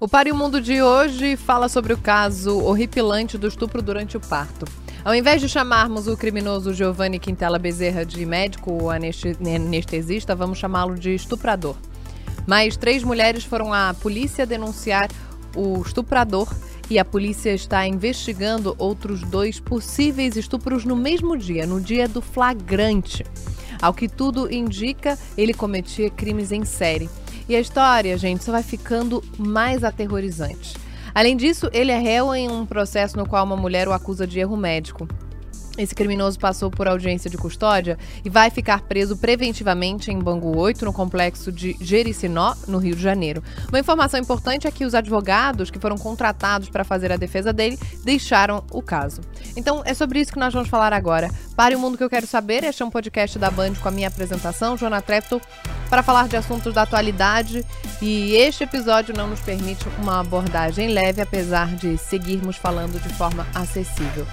O Pare o Mundo de hoje fala sobre o caso horripilante do estupro durante o parto. Ao invés de chamarmos o criminoso Giovanni Quintela Bezerra de médico ou anestesista, vamos chamá-lo de estuprador. Mais três mulheres foram à polícia denunciar o estuprador e a polícia está investigando outros dois possíveis estupros no mesmo dia, no dia do flagrante. Ao que tudo indica, ele cometia crimes em série. E a história, gente, só vai ficando mais aterrorizante. Além disso, ele é réu em um processo no qual uma mulher o acusa de erro médico. Esse criminoso passou por audiência de custódia e vai ficar preso preventivamente em Bangu 8, no complexo de Jericinó, no Rio de Janeiro. Uma informação importante é que os advogados que foram contratados para fazer a defesa dele deixaram o caso. Então é sobre isso que nós vamos falar agora. Pare o Mundo que eu quero saber. Este é um podcast da Band com a minha apresentação, Joana Trepto, para falar de assuntos da atualidade. E este episódio não nos permite uma abordagem leve, apesar de seguirmos falando de forma acessível.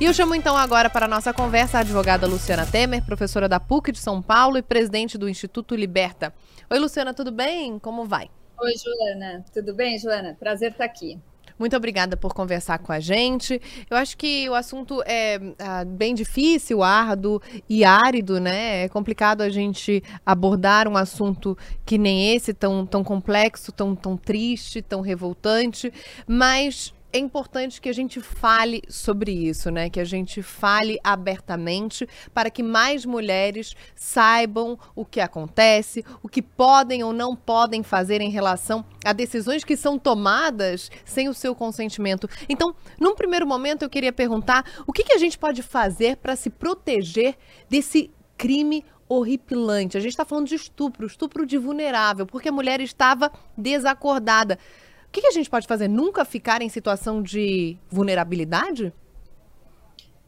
E eu chamo então agora para a nossa conversa a advogada Luciana Temer, professora da PUC de São Paulo e presidente do Instituto Liberta. Oi, Luciana, tudo bem? Como vai? Oi, Joana. Tudo bem, Joana? Prazer estar aqui. Muito obrigada por conversar com a gente. Eu acho que o assunto é ah, bem difícil, árduo e árido, né? É complicado a gente abordar um assunto que nem esse, tão, tão complexo, tão, tão triste, tão revoltante, mas é importante que a gente fale sobre isso, né? Que a gente fale abertamente para que mais mulheres saibam o que acontece, o que podem ou não podem fazer em relação a decisões que são tomadas sem o seu consentimento. Então, num primeiro momento, eu queria perguntar o que, que a gente pode fazer para se proteger desse crime horripilante. A gente está falando de estupro, estupro de vulnerável, porque a mulher estava desacordada. O que, que a gente pode fazer? Nunca ficar em situação de vulnerabilidade?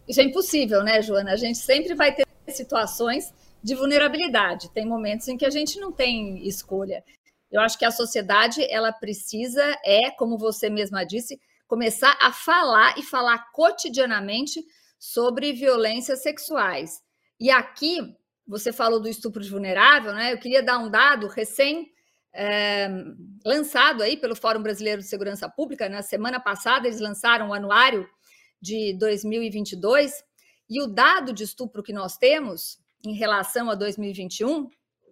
Isso é impossível, né, Joana? A gente sempre vai ter situações de vulnerabilidade. Tem momentos em que a gente não tem escolha. Eu acho que a sociedade ela precisa é, como você mesma disse, começar a falar e falar cotidianamente sobre violências sexuais. E aqui você falou do estupro de vulnerável, né? Eu queria dar um dado recém é, lançado aí pelo Fórum Brasileiro de Segurança Pública. Na semana passada, eles lançaram o anuário de 2022 e o dado de estupro que nós temos em relação a 2021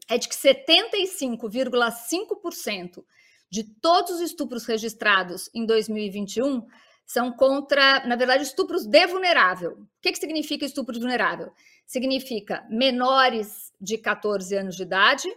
é de que 75,5% de todos os estupros registrados em 2021 são contra, na verdade, estupros de vulnerável. O que, que significa estupro de vulnerável? Significa menores de 14 anos de idade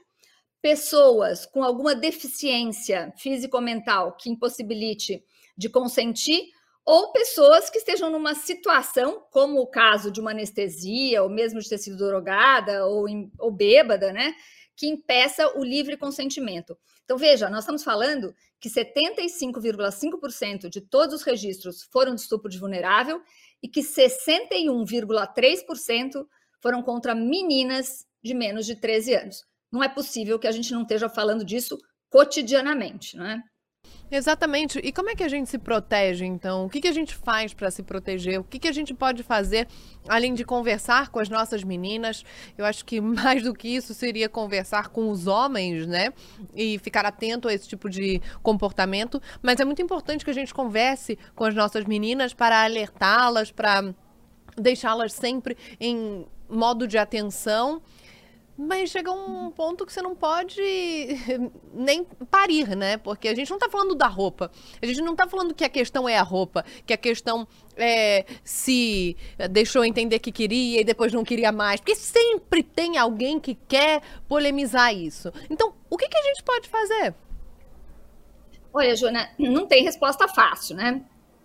pessoas com alguma deficiência físico-mental que impossibilite de consentir, ou pessoas que estejam numa situação, como o caso de uma anestesia, ou mesmo de ter sido drogada ou, ou bêbada, né? Que impeça o livre consentimento. Então, veja, nós estamos falando que 75,5% de todos os registros foram de estupro de vulnerável e que 61,3% foram contra meninas de menos de 13 anos não é possível que a gente não esteja falando disso cotidianamente, não é? Exatamente. E como é que a gente se protege, então? O que, que a gente faz para se proteger? O que, que a gente pode fazer, além de conversar com as nossas meninas? Eu acho que mais do que isso seria conversar com os homens, né? E ficar atento a esse tipo de comportamento. Mas é muito importante que a gente converse com as nossas meninas para alertá-las, para deixá-las sempre em modo de atenção. Mas chega um ponto que você não pode nem parir, né? Porque a gente não tá falando da roupa. A gente não tá falando que a questão é a roupa, que a questão é se deixou entender que queria e depois não queria mais. Porque sempre tem alguém que quer polemizar isso. Então, o que, que a gente pode fazer? Olha, Joana, não tem resposta fácil, né?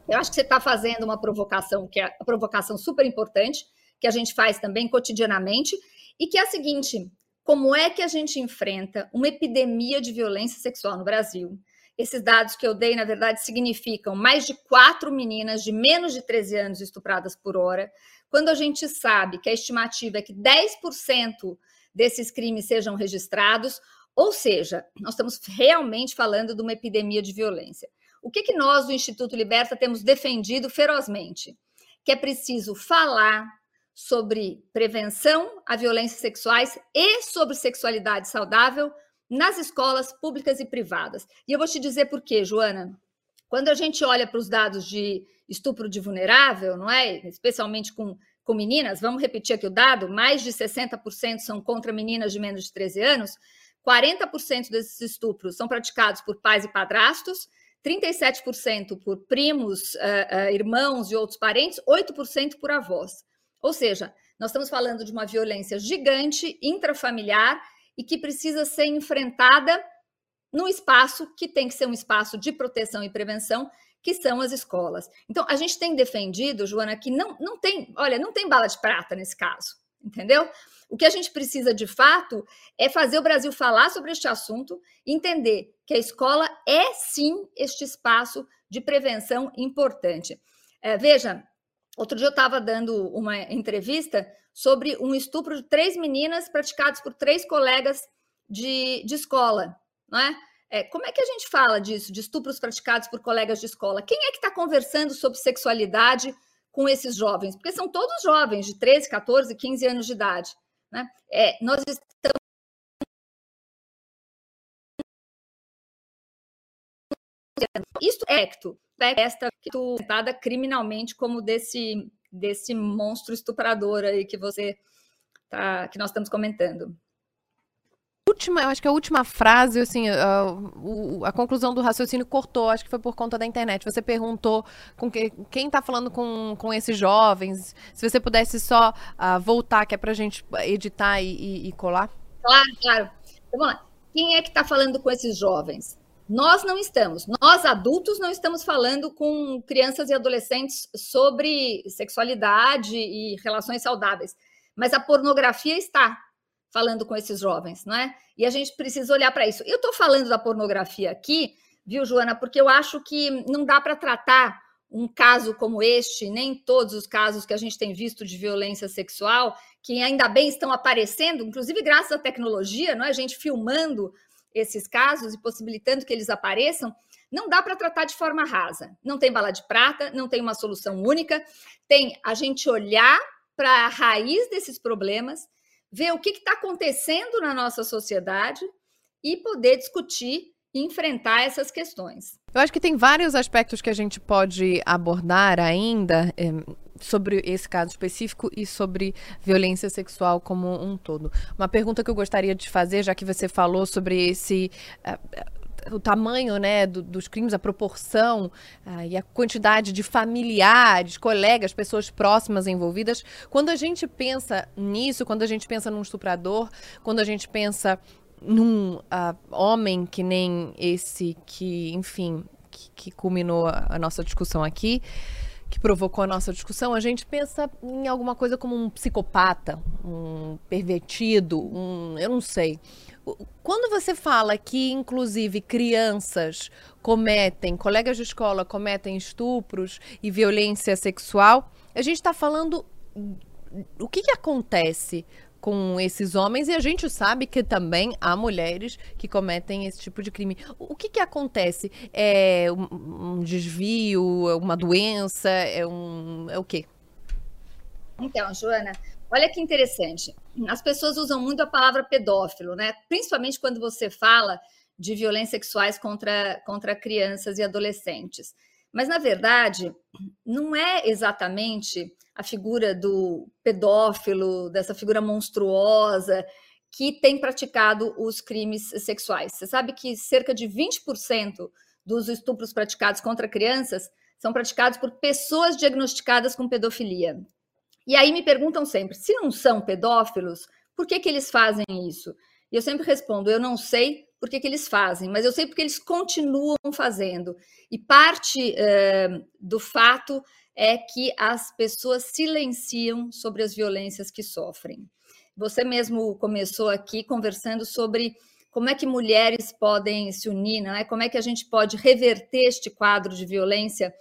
Eu acho que você está fazendo uma provocação, que é a provocação super importante, que a gente faz também cotidianamente, e que é a seguinte: como é que a gente enfrenta uma epidemia de violência sexual no Brasil? Esses dados que eu dei, na verdade, significam mais de quatro meninas de menos de 13 anos estupradas por hora, quando a gente sabe que a estimativa é que 10% desses crimes sejam registrados, ou seja, nós estamos realmente falando de uma epidemia de violência. O que, que nós do Instituto Liberta temos defendido ferozmente? Que é preciso falar sobre prevenção a violências sexuais e sobre sexualidade saudável nas escolas públicas e privadas. E eu vou te dizer por quê, Joana. Quando a gente olha para os dados de estupro de vulnerável, não é? Especialmente com, com meninas, vamos repetir aqui o dado: mais de 60% são contra meninas de menos de 13 anos. 40% desses estupros são praticados por pais e padrastos, 37% por primos, uh, uh, irmãos e outros parentes, 8% por avós. Ou seja, nós estamos falando de uma violência gigante, intrafamiliar e que precisa ser enfrentada no espaço que tem que ser um espaço de proteção e prevenção, que são as escolas. Então, a gente tem defendido, Joana, que não, não tem, olha, não tem bala de prata nesse caso, entendeu? O que a gente precisa de fato é fazer o Brasil falar sobre este assunto, entender que a escola é sim este espaço de prevenção importante. É, veja, outro dia eu estava dando uma entrevista sobre um estupro de três meninas praticados por três colegas de, de escola, não é? É, como é que a gente fala disso, de estupros praticados por colegas de escola? Quem é que está conversando sobre sexualidade com esses jovens? Porque são todos jovens, de 13, 14, 15 anos de idade. Né? É, nós estamos Isto é ecto, esta que tu tratada criminalmente como desse desse monstro estuprador aí que você tá, que nós estamos comentando. Última, eu acho que a última frase, assim, a, a, a, conclusão do raciocínio cortou, acho que foi por conta da internet. Você perguntou com que, quem está falando com, com esses jovens. Se você pudesse só uh, voltar, que é para a gente editar e, e, e, colar. Claro, claro. Vamos lá. Quem é que está falando com esses jovens? Nós não estamos. Nós, adultos, não estamos falando com crianças e adolescentes sobre sexualidade e relações saudáveis. Mas a pornografia está falando com esses jovens, não é? E a gente precisa olhar para isso. Eu estou falando da pornografia aqui, viu, Joana, porque eu acho que não dá para tratar um caso como este, nem todos os casos que a gente tem visto de violência sexual, que ainda bem estão aparecendo, inclusive graças à tecnologia, não é? A gente filmando esses casos e possibilitando que eles apareçam, não dá para tratar de forma rasa. Não tem bala de prata, não tem uma solução única. Tem a gente olhar para a raiz desses problemas ver o que está acontecendo na nossa sociedade e poder discutir e enfrentar essas questões. Eu acho que tem vários aspectos que a gente pode abordar ainda é, sobre esse caso específico e sobre violência sexual como um todo. Uma pergunta que eu gostaria de fazer, já que você falou sobre esse. Uh, o tamanho né, do, dos crimes, a proporção uh, e a quantidade de familiares, colegas, pessoas próximas envolvidas. Quando a gente pensa nisso, quando a gente pensa num estuprador, quando a gente pensa num uh, homem que nem esse que, enfim, que, que culminou a, a nossa discussão aqui, que provocou a nossa discussão, a gente pensa em alguma coisa como um psicopata, um pervertido, um. eu não sei. Quando você fala que, inclusive, crianças cometem, colegas de escola cometem estupros e violência sexual, a gente está falando o que, que acontece com esses homens e a gente sabe que também há mulheres que cometem esse tipo de crime. O que, que acontece? É um, desvio, é uma doença, é um é o quê? Então, Joana, Olha que interessante. As pessoas usam muito a palavra pedófilo, né? Principalmente quando você fala de violências sexuais contra, contra crianças e adolescentes. Mas, na verdade, não é exatamente a figura do pedófilo, dessa figura monstruosa, que tem praticado os crimes sexuais. Você sabe que cerca de 20% dos estupros praticados contra crianças são praticados por pessoas diagnosticadas com pedofilia. E aí me perguntam sempre: se não são pedófilos, por que, que eles fazem isso? E eu sempre respondo: eu não sei por que, eles fazem, mas eu sei porque eles continuam fazendo. E parte uh, do fato é que as pessoas silenciam sobre as violências que sofrem. Você mesmo começou aqui conversando sobre como é que mulheres podem se unir, não é? Como é que a gente pode reverter este quadro de violência?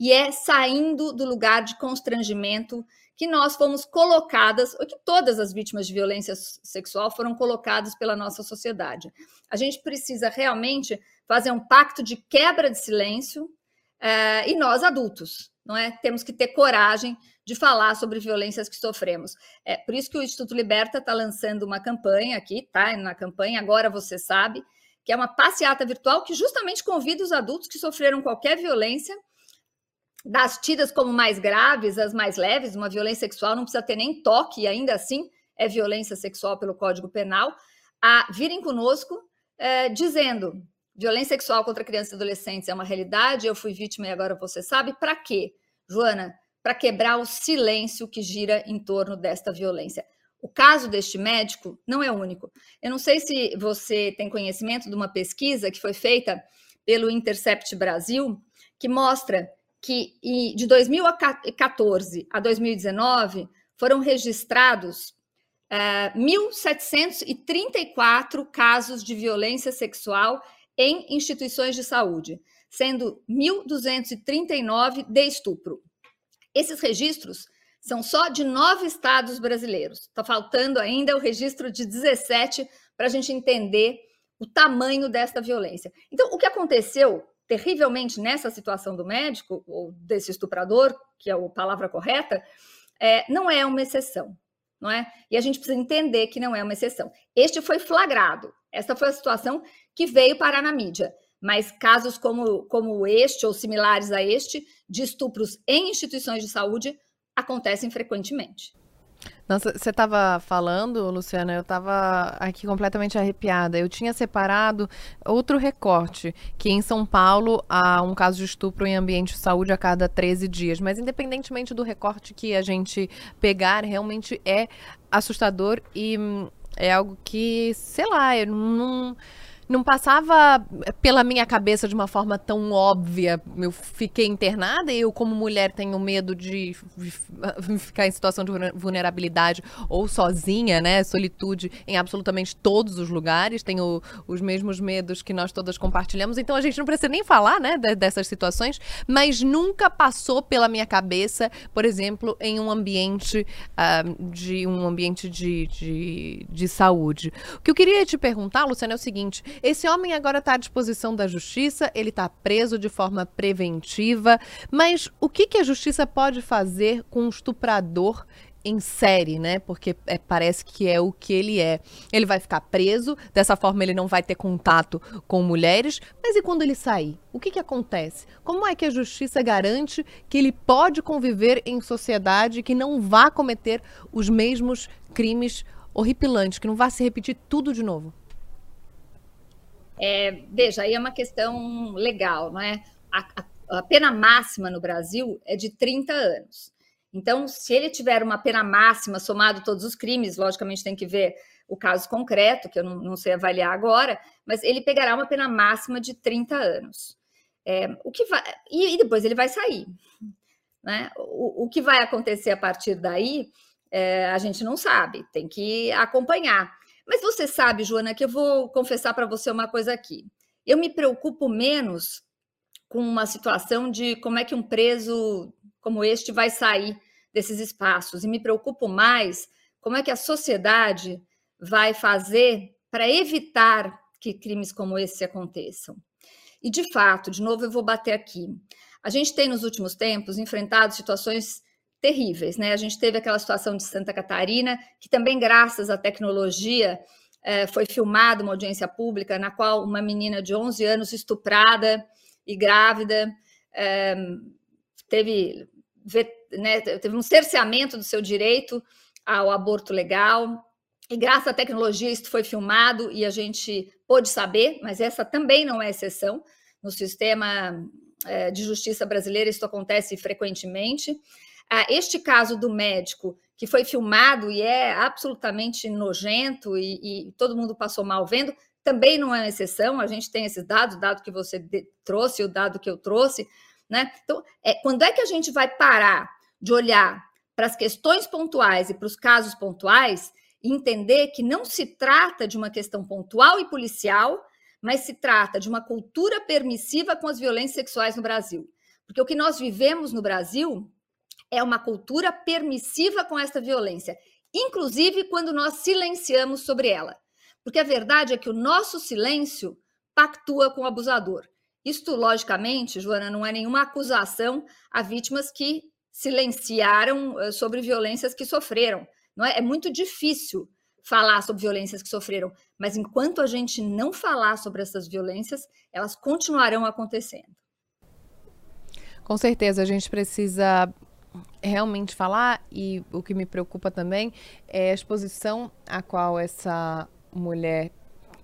E é saindo do lugar de constrangimento que nós fomos colocadas, ou que todas as vítimas de violência sexual foram colocadas pela nossa sociedade. A gente precisa realmente fazer um pacto de quebra de silêncio, uh, e nós adultos, não é? Temos que ter coragem de falar sobre violências que sofremos. É por isso que o Instituto Liberta está lançando uma campanha aqui, tá? Na campanha Agora Você Sabe, que é uma passeata virtual que justamente convida os adultos que sofreram qualquer violência, das tidas como mais graves, as mais leves, uma violência sexual não precisa ter nem toque, e ainda assim é violência sexual pelo Código Penal, a virem conosco é, dizendo violência sexual contra crianças e adolescentes é uma realidade, eu fui vítima e agora você sabe. Para quê, Joana? Para quebrar o silêncio que gira em torno desta violência. O caso deste médico não é único. Eu não sei se você tem conhecimento de uma pesquisa que foi feita pelo Intercept Brasil, que mostra que de 2014 a 2019 foram registrados eh, 1.734 casos de violência sexual em instituições de saúde, sendo 1.239 de estupro. Esses registros são só de nove estados brasileiros. Está faltando ainda o registro de 17 para a gente entender o tamanho desta violência. Então, o que aconteceu terrivelmente nessa situação do médico, ou desse estuprador, que é a palavra correta, é, não é uma exceção, não é? E a gente precisa entender que não é uma exceção. Este foi flagrado, essa foi a situação que veio parar na mídia. Mas casos como, como este, ou similares a este, de estupros em instituições de saúde, acontecem frequentemente. Nossa, você estava falando, Luciana, eu estava aqui completamente arrepiada. Eu tinha separado outro recorte, que em São Paulo há um caso de estupro em ambiente de saúde a cada 13 dias. Mas independentemente do recorte que a gente pegar, realmente é assustador e hum, é algo que, sei lá, eu não não passava pela minha cabeça de uma forma tão óbvia. Eu fiquei internada e eu, como mulher, tenho medo de ficar em situação de vulnerabilidade ou sozinha, né? Solitude em absolutamente todos os lugares. Tenho os mesmos medos que nós todas compartilhamos. Então a gente não precisa nem falar, né, dessas situações, mas nunca passou pela minha cabeça, por exemplo, em um ambiente uh, de um ambiente de, de, de saúde. O que eu queria te perguntar, Luciana, é o seguinte: esse homem agora está à disposição da justiça, ele está preso de forma preventiva, mas o que, que a justiça pode fazer com um estuprador em série, né? Porque é, parece que é o que ele é. Ele vai ficar preso, dessa forma ele não vai ter contato com mulheres. Mas e quando ele sair? O que, que acontece? Como é que a justiça garante que ele pode conviver em sociedade que não vá cometer os mesmos crimes horripilantes, que não vá se repetir tudo de novo? É, veja, aí é uma questão legal, não é? A, a, a, pena máxima no Brasil é de 30 anos. Então, se ele tiver uma pena máxima somado todos os crimes, logicamente tem que ver o caso concreto, que eu não, não sei avaliar agora, mas ele pegará uma pena máxima de 30 anos. É, o que vai, e, e, depois ele vai sair. Né? O, o que vai acontecer a partir daí, é, a gente não sabe, tem que acompanhar. Mas você sabe, Joana, que eu vou confessar para você uma coisa aqui. Eu me preocupo menos com uma situação de como é que um preso como este vai sair desses espaços e me preocupo mais como é que a sociedade vai fazer para evitar que crimes como esse aconteçam. E de fato, de novo eu vou bater aqui. A gente tem nos últimos tempos enfrentado situações terríveis, né? A gente teve aquela situação de Santa Catarina, que também, graças à tecnologia, é, foi filmada uma audiência pública na qual uma menina de 11 anos estuprada e grávida é, teve, né, teve um cerceamento do seu direito ao aborto legal. E graças à tecnologia, isso foi filmado e a gente pôde saber, mas essa também não é exceção. No sistema é, de justiça brasileira, isso acontece frequentemente. Ah, este caso do médico que foi filmado e é absolutamente nojento e, e todo mundo passou mal vendo, também não é exceção. A gente tem esses dados, o dado que você trouxe, o dado que eu trouxe, né? Então, é, quando é que a gente vai parar de olhar para as questões pontuais e para os casos pontuais e entender que não se trata de uma questão pontual e policial, mas se trata de uma cultura permissiva com as violências sexuais no Brasil. Porque o que nós vivemos no Brasil é uma cultura permissiva com esta violência, inclusive quando nós silenciamos sobre ela. Porque a verdade é que o nosso silêncio pactua com o abusador. Isto, logicamente, Joana, não é nenhuma acusação a vítimas que silenciaram eh, sobre violências que sofreram. Não é? é muito difícil falar sobre violências que sofreram, mas enquanto a gente não falar sobre essas violências, elas continuarão acontecendo. Com certeza, a gente precisa realmente falar, e o que me preocupa também é a exposição a qual essa mulher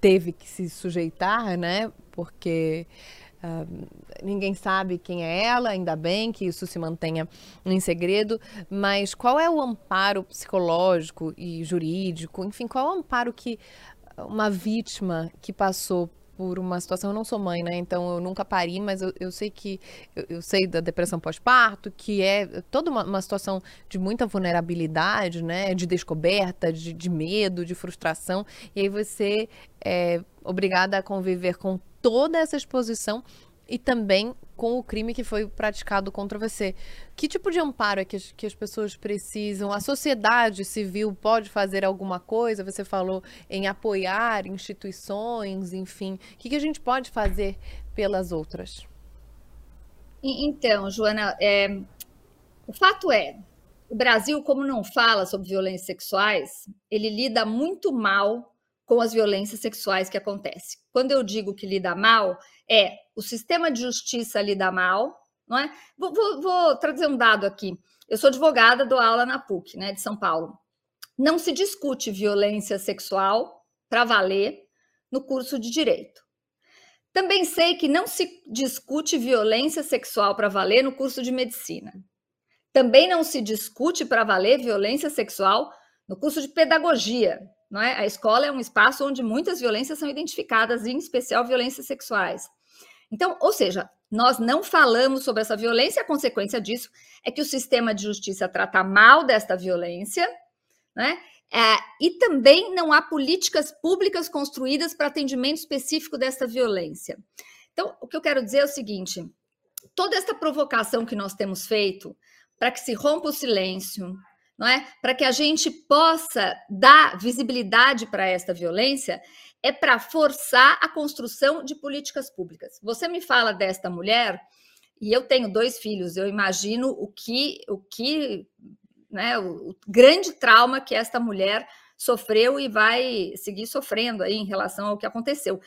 teve que se sujeitar, né? Porque uh, ninguém sabe quem é ela, ainda bem que isso se mantenha em segredo, mas qual é o amparo psicológico e jurídico, enfim, qual é o amparo que uma vítima que passou por uma situação, eu não sou mãe, né? Então eu nunca pari, mas eu, eu sei que eu, eu, sei da depressão pós-parto, que é toda uma, uma, situação de muita vulnerabilidade, né? De descoberta, de, de medo, de frustração. E aí você é obrigada a conviver com toda essa exposição e também com o crime que foi praticado contra você. Que tipo de amparo é que as, que as pessoas precisam? A sociedade civil pode fazer alguma coisa? Você falou em apoiar instituições, enfim. O que, que a gente pode fazer pelas outras? Então, Joana, é, o fato é, o Brasil, como não fala sobre violências sexuais, ele lida muito mal com as violências sexuais que acontecem. Quando eu digo que lida mal, é o sistema de justiça lida mal, não é? Vou, vou, vou trazer um dado aqui. Eu sou advogada, dou aula na PUC, né, de São Paulo. Não se discute violência sexual para valer no curso de direito. Também sei que não se discute violência sexual para valer no curso de medicina. Também não se discute para valer violência sexual no curso de pedagogia, não é? A escola é um espaço onde muitas violências são identificadas, em especial violências sexuais. Então, ou seja, nós não falamos sobre essa violência, a consequência disso é que o sistema de justiça trata mal desta violência, né? É, e também não há políticas públicas construídas para atendimento específico desta violência. Então, o que eu quero dizer é o seguinte: toda esta provocação que nós temos feito para que se rompa o silêncio, não é? Para que a gente possa dar visibilidade para esta violência, é para forçar a construção de políticas públicas. Você me fala desta mulher e eu tenho dois filhos, eu imagino o que o que, né, o, o grande trauma que esta mulher sofreu e vai seguir sofrendo aí em relação ao que aconteceu.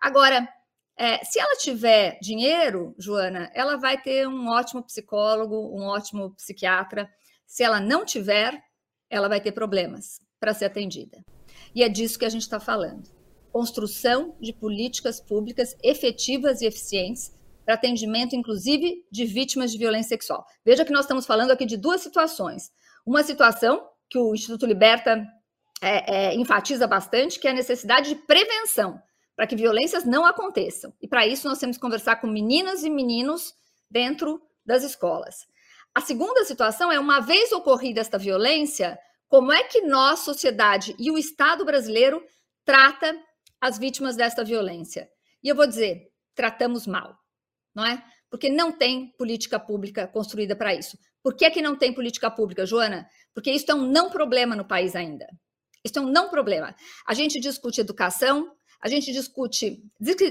Agora, é, se ela tiver dinheiro, Joana, ela vai ter um ótimo psicólogo, um ótimo psiquiatra se ela não tiver, ela vai ter problemas para ser atendida. E é disso que a gente está falando. Construção de políticas públicas efetivas e eficientes para atendimento, inclusive, de vítimas de violência sexual. Veja que nós estamos falando aqui de duas situações. Uma situação que o Instituto Liberta é, é, enfatiza bastante, que é a necessidade de prevenção, para que violências não aconteçam. E para isso nós temos que conversar com meninas e meninos dentro das escolas. A segunda situação é, uma vez ocorrida esta violência, como é que nós, sociedade e o Estado brasileiro trata as vítimas desta violência? E eu vou dizer, tratamos mal, não é? Porque não tem política pública construída para isso. Por que, que não tem política pública, Joana? Porque isso é um não problema no país ainda. Isso é um não problema. A gente discute educação, a gente discute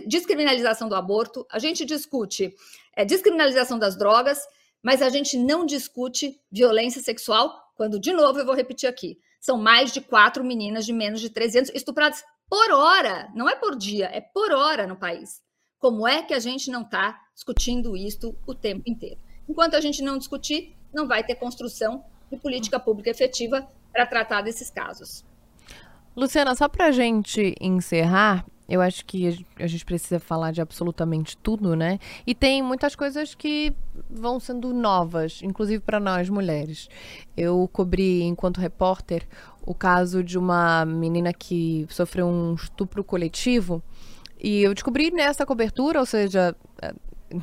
descriminalização do aborto, a gente discute é, descriminalização das drogas, mas a gente não discute violência sexual, quando, de novo, eu vou repetir aqui, são mais de quatro meninas de menos de 13 anos estupradas por hora, não é por dia, é por hora no país. Como é que a gente não está discutindo isto o tempo inteiro. Enquanto a gente não discutir, não vai ter construção de política pública efetiva para tratar desses casos. Luciana, só para a gente encerrar, eu acho que a gente precisa falar de absolutamente tudo, né? E tem muitas coisas que vão sendo novas, inclusive para nós mulheres. Eu cobri, enquanto repórter, o caso de uma menina que sofreu um estupro coletivo. E eu descobri nessa cobertura, ou seja, eh,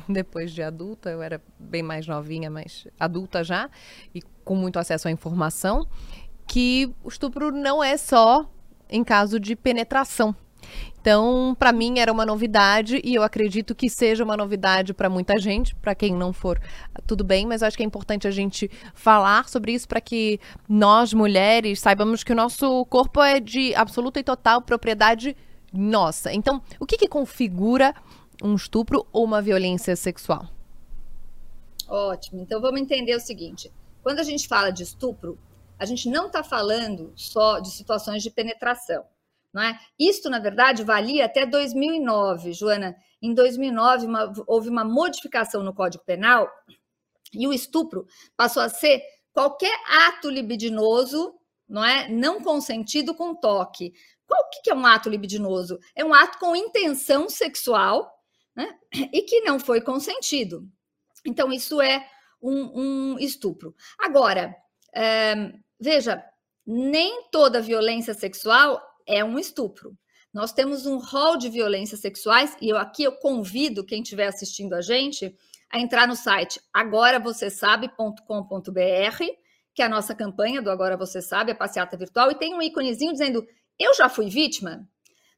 depois de adulta, eu era bem mais novinha, mas adulta já, e com muito acesso à informação, que o estupro não é só em caso de penetração. Então, para mim era uma novidade e eu acredito que seja uma novidade para muita gente. Para quem não for, tudo bem, mas acho que é importante a gente falar sobre isso para que nós mulheres saibamos que o nosso corpo é de absoluta e total propriedade nossa. Então, o que, que configura um estupro ou uma violência sexual? Ótimo. Então, vamos entender o seguinte: quando a gente fala de estupro, a gente não está falando só de situações de penetração. Não é? Isto, na verdade, valia até 2009, Joana. Em 2009, uma, houve uma modificação no Código Penal e o estupro passou a ser qualquer ato libidinoso, não é, não consentido com toque. Qual que é um ato libidinoso? É um ato com intenção sexual, né, e que não foi consentido. Então isso é um, um estupro. Agora, é, veja, nem toda violência sexual é um estupro. Nós temos um rol de violências sexuais e eu aqui eu convido quem estiver assistindo a gente a entrar no site agoravocêsabe.com.br, que é a nossa campanha do Agora Você Sabe, a passeata virtual, e tem um íconezinho dizendo eu já fui vítima.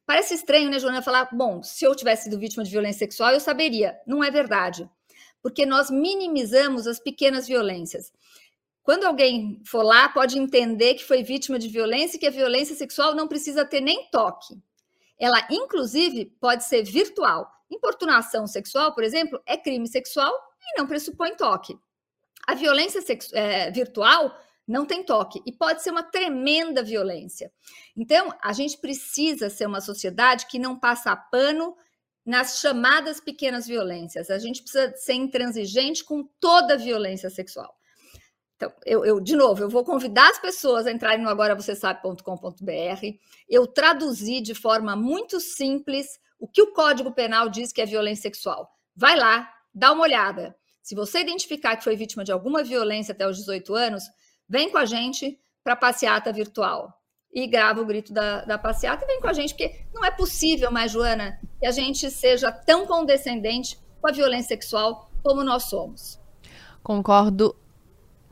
Parece estranho, né, Joana, falar, bom, se eu tivesse sido vítima de violência sexual, eu saberia. Não é verdade. Porque nós minimizamos as pequenas violências. Quando alguém for lá, pode entender que foi vítima de violência e que a violência sexual não precisa ter nem toque. Ela, inclusive, pode ser virtual. Importunação sexual, por exemplo, é crime sexual e não pressupõe toque. A violência é, virtual não tem toque e pode ser uma tremenda violência. Então, a gente precisa ser uma sociedade que não passa pano nas chamadas pequenas violências. A gente precisa ser intransigente com toda a violência sexual. Então, eu, eu, de novo, eu vou convidar as pessoas a entrarem no agoravocêsabe.com.br. Eu traduzi de forma muito simples o que o Código Penal diz que é violência sexual. Vai lá, dá uma olhada. Se você identificar que foi vítima de alguma violência até os 18 anos, vem com a gente para a passeata virtual. E grava o grito da, da passeata e vem com a gente, porque não é possível mais, Joana, que a gente seja tão condescendente com a violência sexual como nós somos. Concordo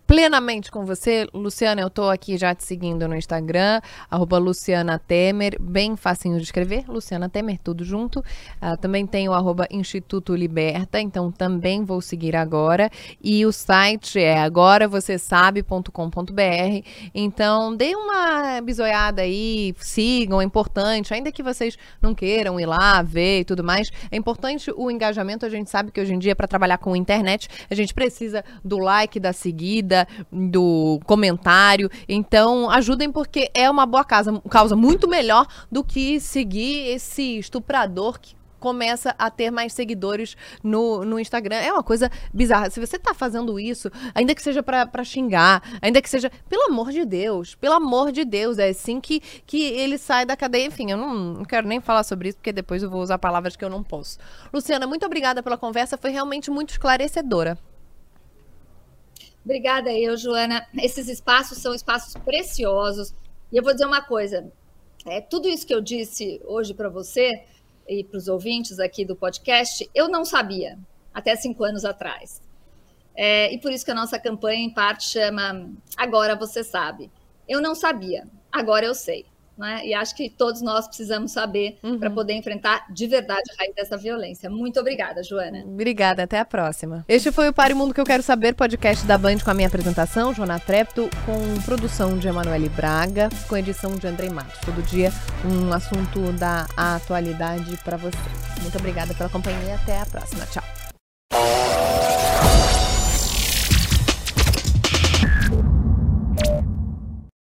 plenamente com você. Luciana, eu tô aqui já te seguindo no Instagram, arroba Luciana Temer, bem facinho de escrever, Luciana Temer, tudo junto. Uh, também tem o arroba Instituto Liberta, então também vou seguir agora. E o site é agoravocêsabe.com.br. Então, dê uma bisoiada aí, sigam, é importante, ainda que vocês não queiram ir lá ver e tudo mais, é importante o engajamento. A gente sabe que hoje em dia, para trabalhar com internet, a gente precisa do like, da seguida, do comentário. Então, ajudem porque é uma boa causa, causa muito melhor do que seguir esse estuprador que começa a ter mais seguidores no, no Instagram. É uma coisa bizarra. Se você tá fazendo isso, ainda que seja para xingar, ainda que seja, pelo amor de Deus, pelo amor de Deus, é assim que, que ele sai da cadeia. Enfim, eu não, não quero nem falar sobre isso, porque depois eu vou usar palavras que eu não posso. Luciana, muito obrigada pela conversa, foi realmente muito esclarecedora. Obrigada eu, Joana. Esses espaços são espaços preciosos. E eu vou dizer uma coisa: é, tudo isso que eu disse hoje para você e para os ouvintes aqui do podcast, eu não sabia até cinco anos atrás. É, e por isso que a nossa campanha, em parte, chama Agora Você Sabe. Eu não sabia, agora eu sei. Né? E acho que todos nós precisamos saber uhum. para poder enfrentar de verdade a raiz dessa violência. Muito obrigada, Joana. Obrigada, até a próxima. Este foi o Pare Mundo que eu quero saber, podcast da Band com a minha apresentação, Joana Trepto, com produção de Emanuele Braga, com edição de Andrei Matos. Todo dia um assunto da atualidade para você. Muito obrigada pela companhia e até a próxima. Tchau.